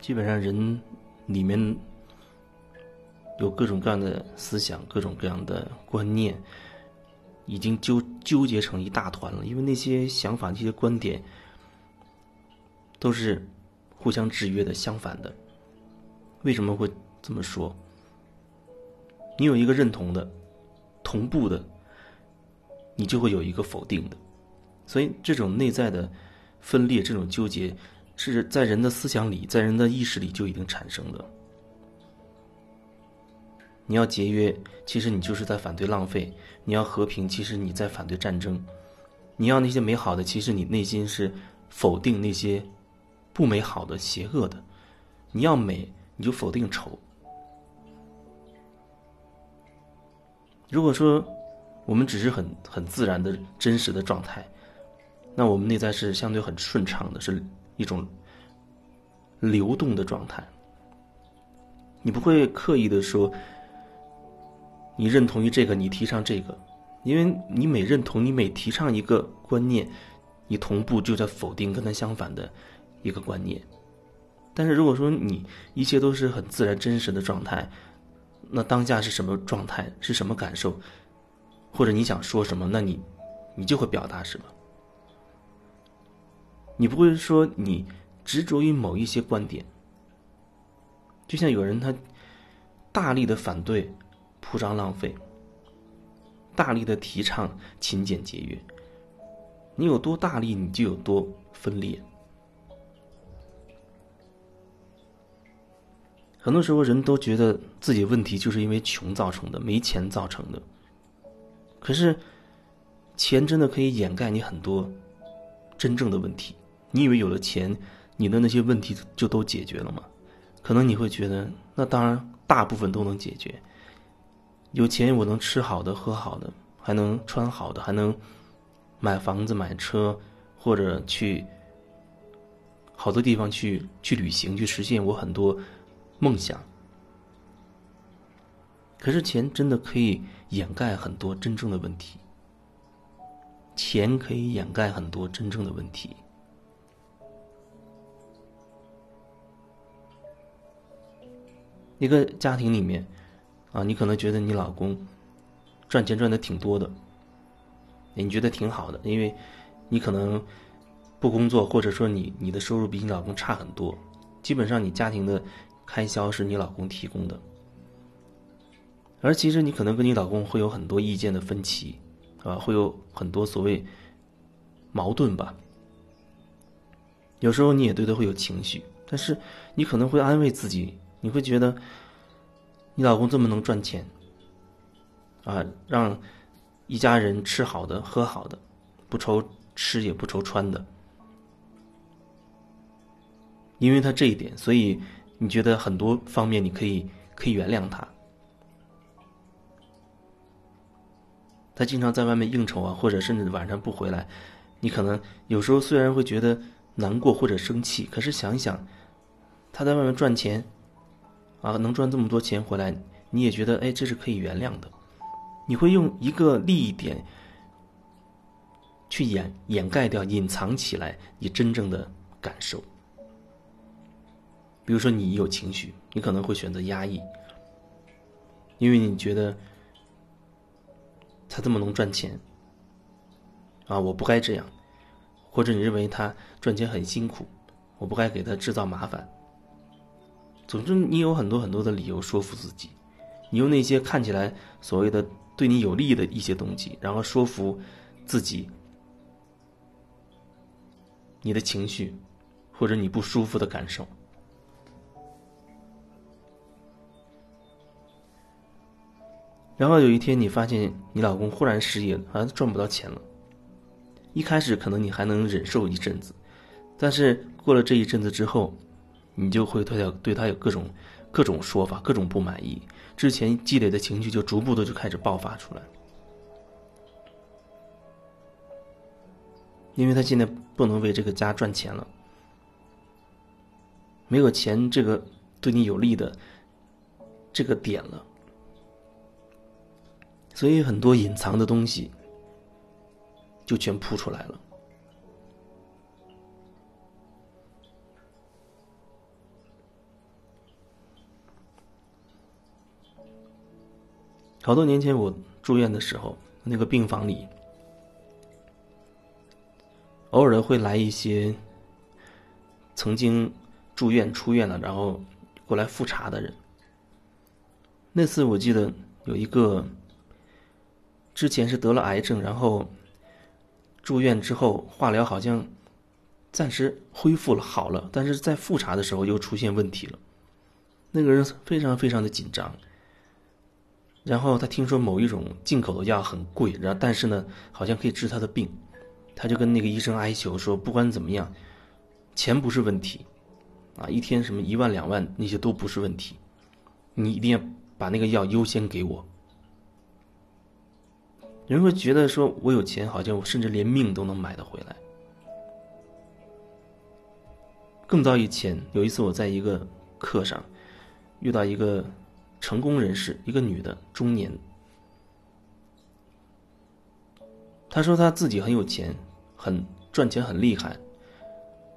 基本上人里面有各种各样的思想，各种各样的观念，已经纠纠结成一大团了。因为那些想法、那些观点都是互相制约的、相反的。为什么会这么说？你有一个认同的、同步的，你就会有一个否定的。所以，这种内在的分裂、这种纠结，是在人的思想里、在人的意识里就已经产生的。你要节约，其实你就是在反对浪费；你要和平，其实你在反对战争；你要那些美好的，其实你内心是否定那些不美好的、邪恶的；你要美。你就否定丑。如果说我们只是很很自然的真实的状态，那我们内在是相对很顺畅的，是一种流动的状态。你不会刻意的说，你认同于这个，你提倡这个，因为你每认同，你每提倡一个观念，你同步就在否定跟它相反的一个观念。但是如果说你一切都是很自然真实的状态，那当下是什么状态，是什么感受，或者你想说什么，那你，你就会表达什么。你不会说你执着于某一些观点，就像有人他大力的反对铺张浪费，大力的提倡勤俭节约，你有多大力，你就有多分裂。很多时候，人都觉得自己问题就是因为穷造成的，没钱造成的。可是，钱真的可以掩盖你很多真正的问题。你以为有了钱，你的那些问题就都解决了吗？可能你会觉得，那当然大部分都能解决。有钱，我能吃好的、喝好的，还能穿好的，还能买房子、买车，或者去好多地方去去旅行，去实现我很多。梦想，可是钱真的可以掩盖很多真正的问题。钱可以掩盖很多真正的问题。一个家庭里面，啊，你可能觉得你老公赚钱赚的挺多的，你觉得挺好的，因为你可能不工作，或者说你你的收入比你老公差很多，基本上你家庭的。开销是你老公提供的，而其实你可能跟你老公会有很多意见的分歧，啊，会有很多所谓矛盾吧。有时候你也对他会有情绪，但是你可能会安慰自己，你会觉得你老公这么能赚钱，啊，让一家人吃好的喝好的，不愁吃也不愁穿的，因为他这一点，所以。你觉得很多方面你可以可以原谅他，他经常在外面应酬啊，或者甚至晚上不回来，你可能有时候虽然会觉得难过或者生气，可是想一想，他在外面赚钱，啊，能赚这么多钱回来，你也觉得哎，这是可以原谅的，你会用一个利益点去掩掩盖掉、隐藏起来你真正的感受。比如说，你有情绪，你可能会选择压抑，因为你觉得他这么能赚钱，啊，我不该这样，或者你认为他赚钱很辛苦，我不该给他制造麻烦。总之，你有很多很多的理由说服自己，你用那些看起来所谓的对你有利的一些东西，然后说服自己，你的情绪或者你不舒服的感受。然后有一天，你发现你老公忽然失业了，好像赚不到钱了。一开始可能你还能忍受一阵子，但是过了这一阵子之后，你就会对他对他有各种各种说法，各种不满意。之前积累的情绪就逐步的就开始爆发出来，因为他现在不能为这个家赚钱了，没有钱这个对你有利的这个点了。所以很多隐藏的东西就全扑出来了。好多年前我住院的时候，那个病房里偶尔会来一些曾经住院出院了，然后过来复查的人。那次我记得有一个之前是得了癌症，然后住院之后化疗好像暂时恢复了好了，但是在复查的时候又出现问题了。那个人非常非常的紧张，然后他听说某一种进口的药很贵，然后但是呢好像可以治他的病，他就跟那个医生哀求说，不管怎么样，钱不是问题，啊，一天什么一万两万那些都不是问题，你一定要把那个药优先给我。人会觉得说我有钱，好像我甚至连命都能买得回来。更早以前有一次我在一个课上。遇到一个成功人士，一个女的，中年。她说她自己很有钱，很赚钱，很厉害。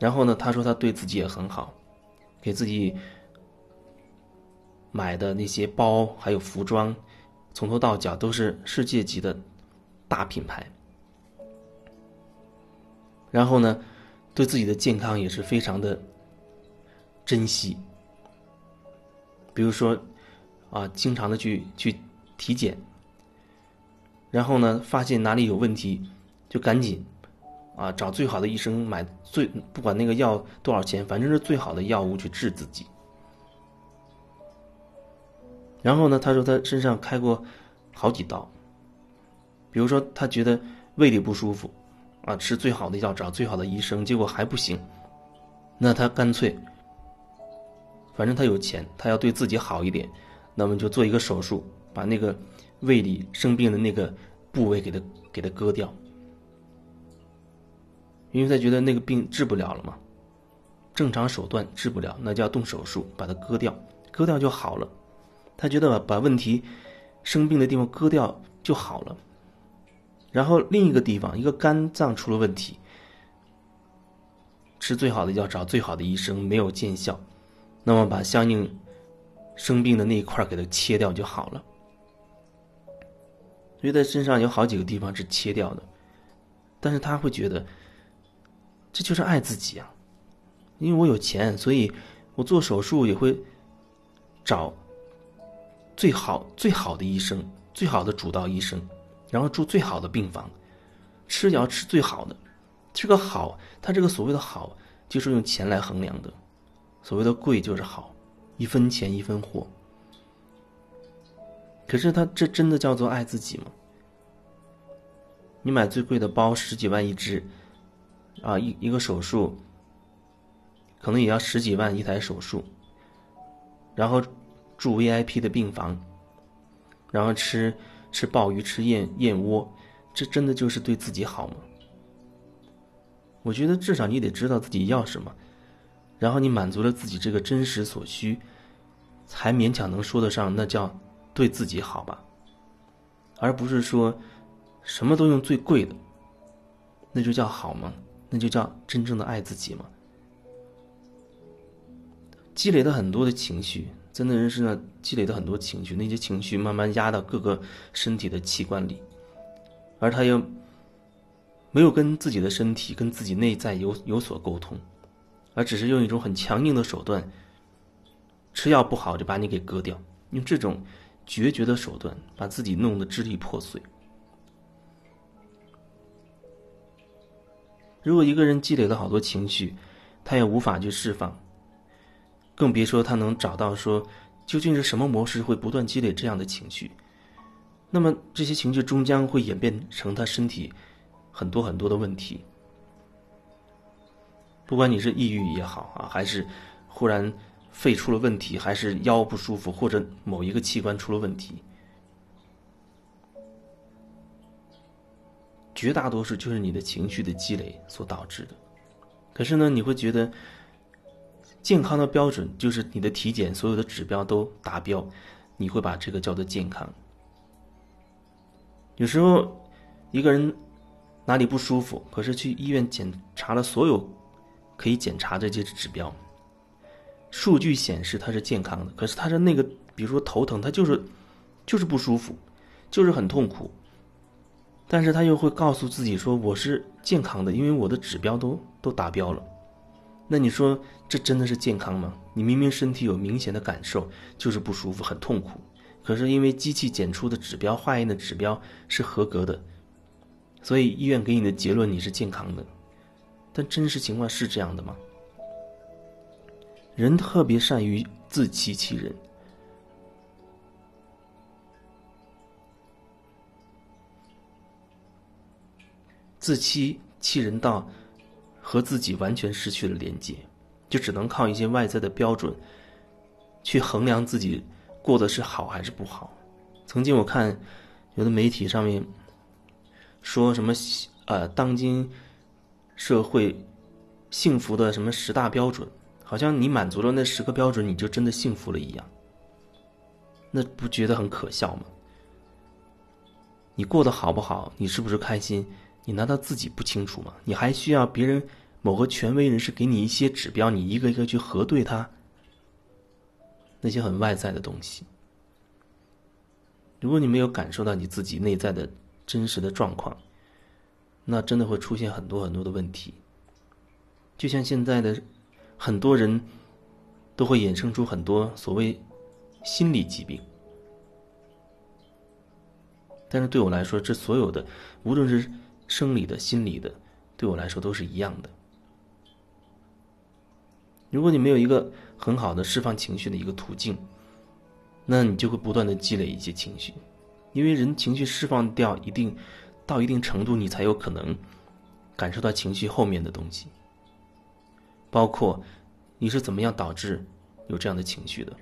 然后呢，她说她对自己也很好，给自己买的那些包还有服装，从头到脚都是世界级的大品牌。然后呢，对自己的健康也是非常的珍惜。比如说，啊，经常的去去体检，然后呢，发现哪里有问题，就赶紧，啊，找最好的医生买最不管那个药多少钱，反正是最好的药物去治自己。然后呢，他说他身上开过好几刀，比如说他觉得胃里不舒服，啊，吃最好的药，找最好的医生，结果还不行，那他干脆。反正他有钱，他要对自己好一点，那么就做一个手术，把那个胃里生病的那个部位给他给他割掉，因为他觉得那个病治不了了嘛，正常手段治不了，那就要动手术把它割掉，割掉就好了。他觉得把把问题生病的地方割掉就好了，然后另一个地方一个肝脏出了问题，吃最好的药，找最好的医生，没有见效。那么把相应生病的那一块给它切掉就好了。所以他身上有好几个地方是切掉的，但是他会觉得这就是爱自己啊，因为我有钱，所以我做手术也会找最好最好的医生、最好的主刀医生，然后住最好的病房，吃也要吃最好的。这个好，他这个所谓的好，就是用钱来衡量的。所谓的贵就是好，一分钱一分货。可是他这真的叫做爱自己吗？你买最贵的包十几万一只，啊一一个手术，可能也要十几万一台手术，然后住 VIP 的病房，然后吃吃鲍鱼吃燕燕窝，这真的就是对自己好吗？我觉得至少你得知道自己要什么。然后你满足了自己这个真实所需，才勉强能说得上那叫对自己好吧，而不是说什么都用最贵的，那就叫好吗？那就叫真正的爱自己吗？积累的很多的情绪，在那人身上积累的很多情绪，那些情绪慢慢压到各个身体的器官里，而他又没有跟自己的身体、跟自己内在有有所沟通。而只是用一种很强硬的手段，吃药不好就把你给割掉，用这种决绝的手段把自己弄得支离破碎。如果一个人积累了好多情绪，他也无法去释放，更别说他能找到说究竟是什么模式会不断积累这样的情绪，那么这些情绪终将会演变成他身体很多很多的问题。不管你是抑郁也好啊，还是忽然肺出了问题，还是腰不舒服，或者某一个器官出了问题，绝大多数就是你的情绪的积累所导致的。可是呢，你会觉得健康的标准就是你的体检所有的指标都达标，你会把这个叫做健康。有时候一个人哪里不舒服，可是去医院检查了所有。可以检查这些指标，数据显示他是健康的，可是他的那个，比如说头疼，他就是就是不舒服，就是很痛苦。但是他又会告诉自己说我是健康的，因为我的指标都都达标了。那你说这真的是健康吗？你明明身体有明显的感受，就是不舒服，很痛苦。可是因为机器检出的指标、化验的指标是合格的，所以医院给你的结论你是健康的。但真实情况是这样的吗？人特别善于自欺欺人，自欺欺人到和自己完全失去了连接，就只能靠一些外在的标准去衡量自己过得是好还是不好。曾经我看有的媒体上面说什么呃，当今社会幸福的什么十大标准。好像你满足了那十个标准，你就真的幸福了一样。那不觉得很可笑吗？你过得好不好？你是不是开心？你难道自己不清楚吗？你还需要别人某个权威人士给你一些指标，你一个一个去核对它？那些很外在的东西。如果你没有感受到你自己内在的真实的状况，那真的会出现很多很多的问题。就像现在的。很多人都会衍生出很多所谓心理疾病，但是对我来说，这所有的，无论是生理的、心理的，对我来说都是一样的。如果你没有一个很好的释放情绪的一个途径，那你就会不断的积累一些情绪，因为人情绪释放掉一定到一定程度，你才有可能感受到情绪后面的东西。包括你是怎么样导致有这样的情绪的？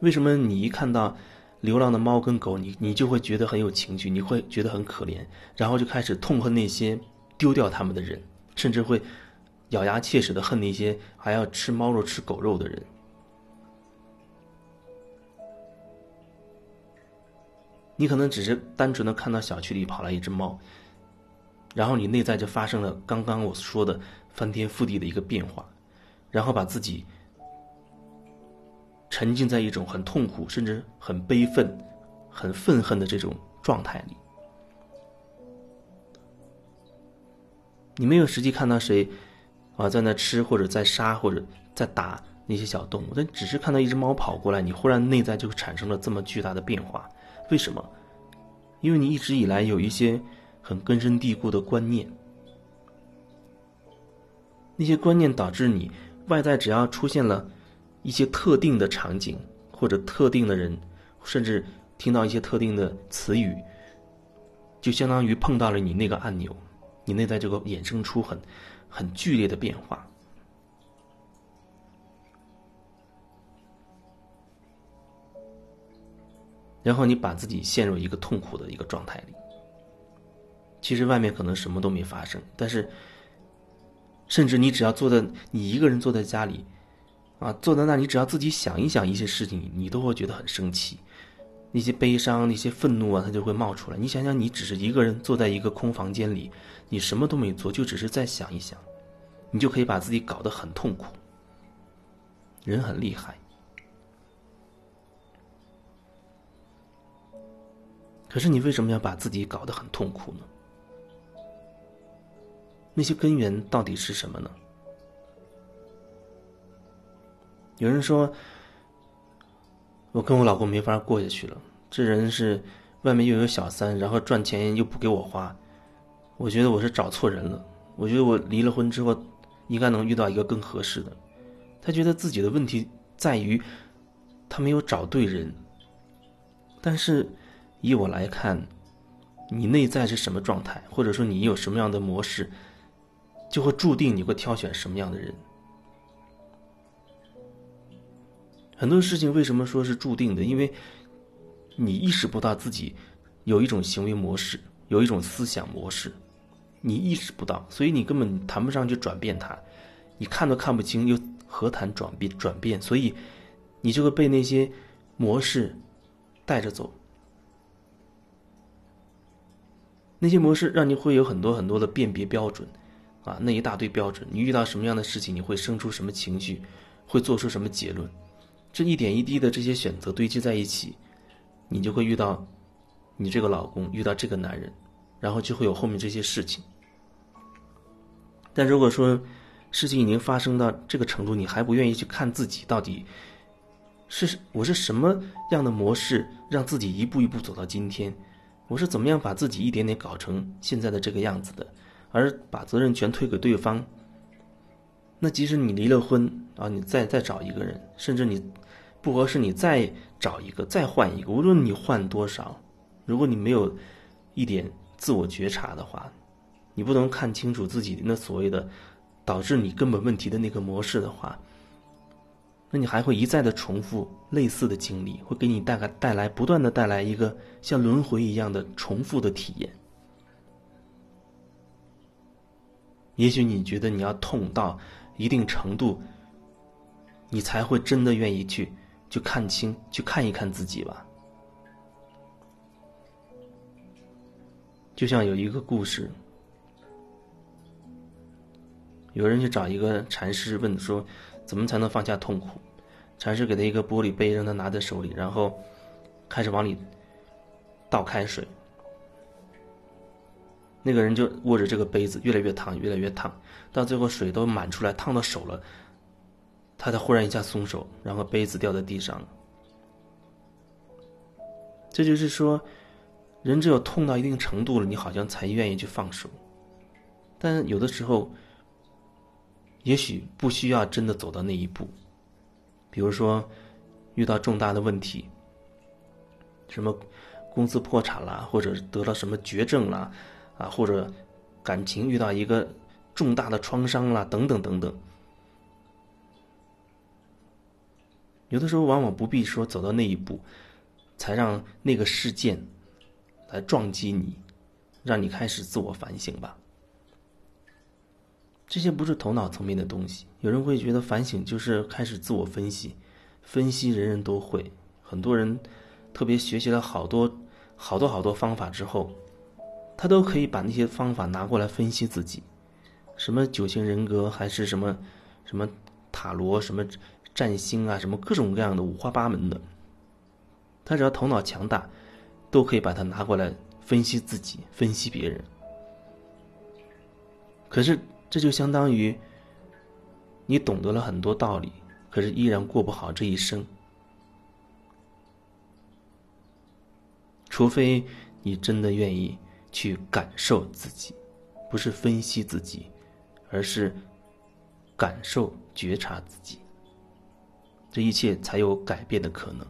为什么你一看到流浪的猫跟狗，你你就会觉得很有情绪，你会觉得很可怜，然后就开始痛恨那些丢掉他们的人，甚至会咬牙切齿的恨那些还要吃猫肉吃狗肉的人？你可能只是单纯的看到小区里跑来一只猫。然后你内在就发生了刚刚我说的翻天覆地的一个变化，然后把自己沉浸在一种很痛苦、甚至很悲愤、很愤恨的这种状态里。你没有实际看到谁啊在那吃或者在杀或者在打那些小动物，但只是看到一只猫跑过来，你忽然内在就产生了这么巨大的变化。为什么？因为你一直以来有一些。很根深蒂固的观念，那些观念导致你外在只要出现了一些特定的场景或者特定的人，甚至听到一些特定的词语，就相当于碰到了你那个按钮，你内在就会衍生出很很剧烈的变化，然后你把自己陷入一个痛苦的一个状态里。其实外面可能什么都没发生，但是，甚至你只要坐在你一个人坐在家里，啊，坐在那，你只要自己想一想一些事情，你都会觉得很生气，那些悲伤、那些愤怒啊，它就会冒出来。你想想，你只是一个人坐在一个空房间里，你什么都没做，就只是在想一想，你就可以把自己搞得很痛苦。人很厉害，可是你为什么要把自己搞得很痛苦呢？那些根源到底是什么呢？有人说，我跟我老公没法过下去了。这人是外面又有小三，然后赚钱又不给我花。我觉得我是找错人了。我觉得我离了婚之后，应该能遇到一个更合适的。他觉得自己的问题在于他没有找对人。但是以我来看，你内在是什么状态，或者说你有什么样的模式？就会注定你会挑选什么样的人。很多事情为什么说是注定的？因为你意识不到自己有一种行为模式，有一种思想模式，你意识不到，所以你根本谈不上去转变它。你看都看不清，又何谈转变？转变，所以你就会被那些模式带着走。那些模式让你会有很多很多的辨别标准。啊，那一大堆标准，你遇到什么样的事情，你会生出什么情绪，会做出什么结论，这一点一滴的这些选择堆积在一起，你就会遇到你这个老公，遇到这个男人，然后就会有后面这些事情。但如果说事情已经发生到这个程度，你还不愿意去看自己到底是我是什么样的模式，让自己一步一步走到今天，我是怎么样把自己一点点搞成现在的这个样子的？而把责任全推给对方，那即使你离了婚啊，你再再找一个人，甚至你不合适，你再找一个，再换一个，无论你换多少，如果你没有一点自我觉察的话，你不能看清楚自己那所谓的导致你根本问题的那个模式的话，那你还会一再的重复类似的经历，会给你带来带来不断的带来一个像轮回一样的重复的体验。也许你觉得你要痛到一定程度，你才会真的愿意去去看清、去看一看自己吧。就像有一个故事，有人去找一个禅师问说：“怎么才能放下痛苦？”禅师给他一个玻璃杯，让他拿在手里，然后开始往里倒开水。那个人就握着这个杯子，越来越烫，越来越烫，到最后水都满出来，烫到手了。他才忽然一下松手，然后杯子掉在地上。这就是说，人只有痛到一定程度了，你好像才愿意去放手。但有的时候，也许不需要真的走到那一步。比如说，遇到重大的问题，什么公司破产了，或者得了什么绝症了。啊，或者感情遇到一个重大的创伤啦，等等等等。有的时候往往不必说走到那一步，才让那个事件来撞击你，让你开始自我反省吧。这些不是头脑层面的东西。有人会觉得反省就是开始自我分析，分析人人都会，很多人特别学习了好多好多好多方法之后。他都可以把那些方法拿过来分析自己，什么九型人格，还是什么什么塔罗，什么占星啊，什么各种各样的五花八门的。他只要头脑强大，都可以把它拿过来分析自己，分析别人。可是这就相当于你懂得了很多道理，可是依然过不好这一生，除非你真的愿意。去感受自己，不是分析自己，而是感受、觉察自己，这一切才有改变的可能。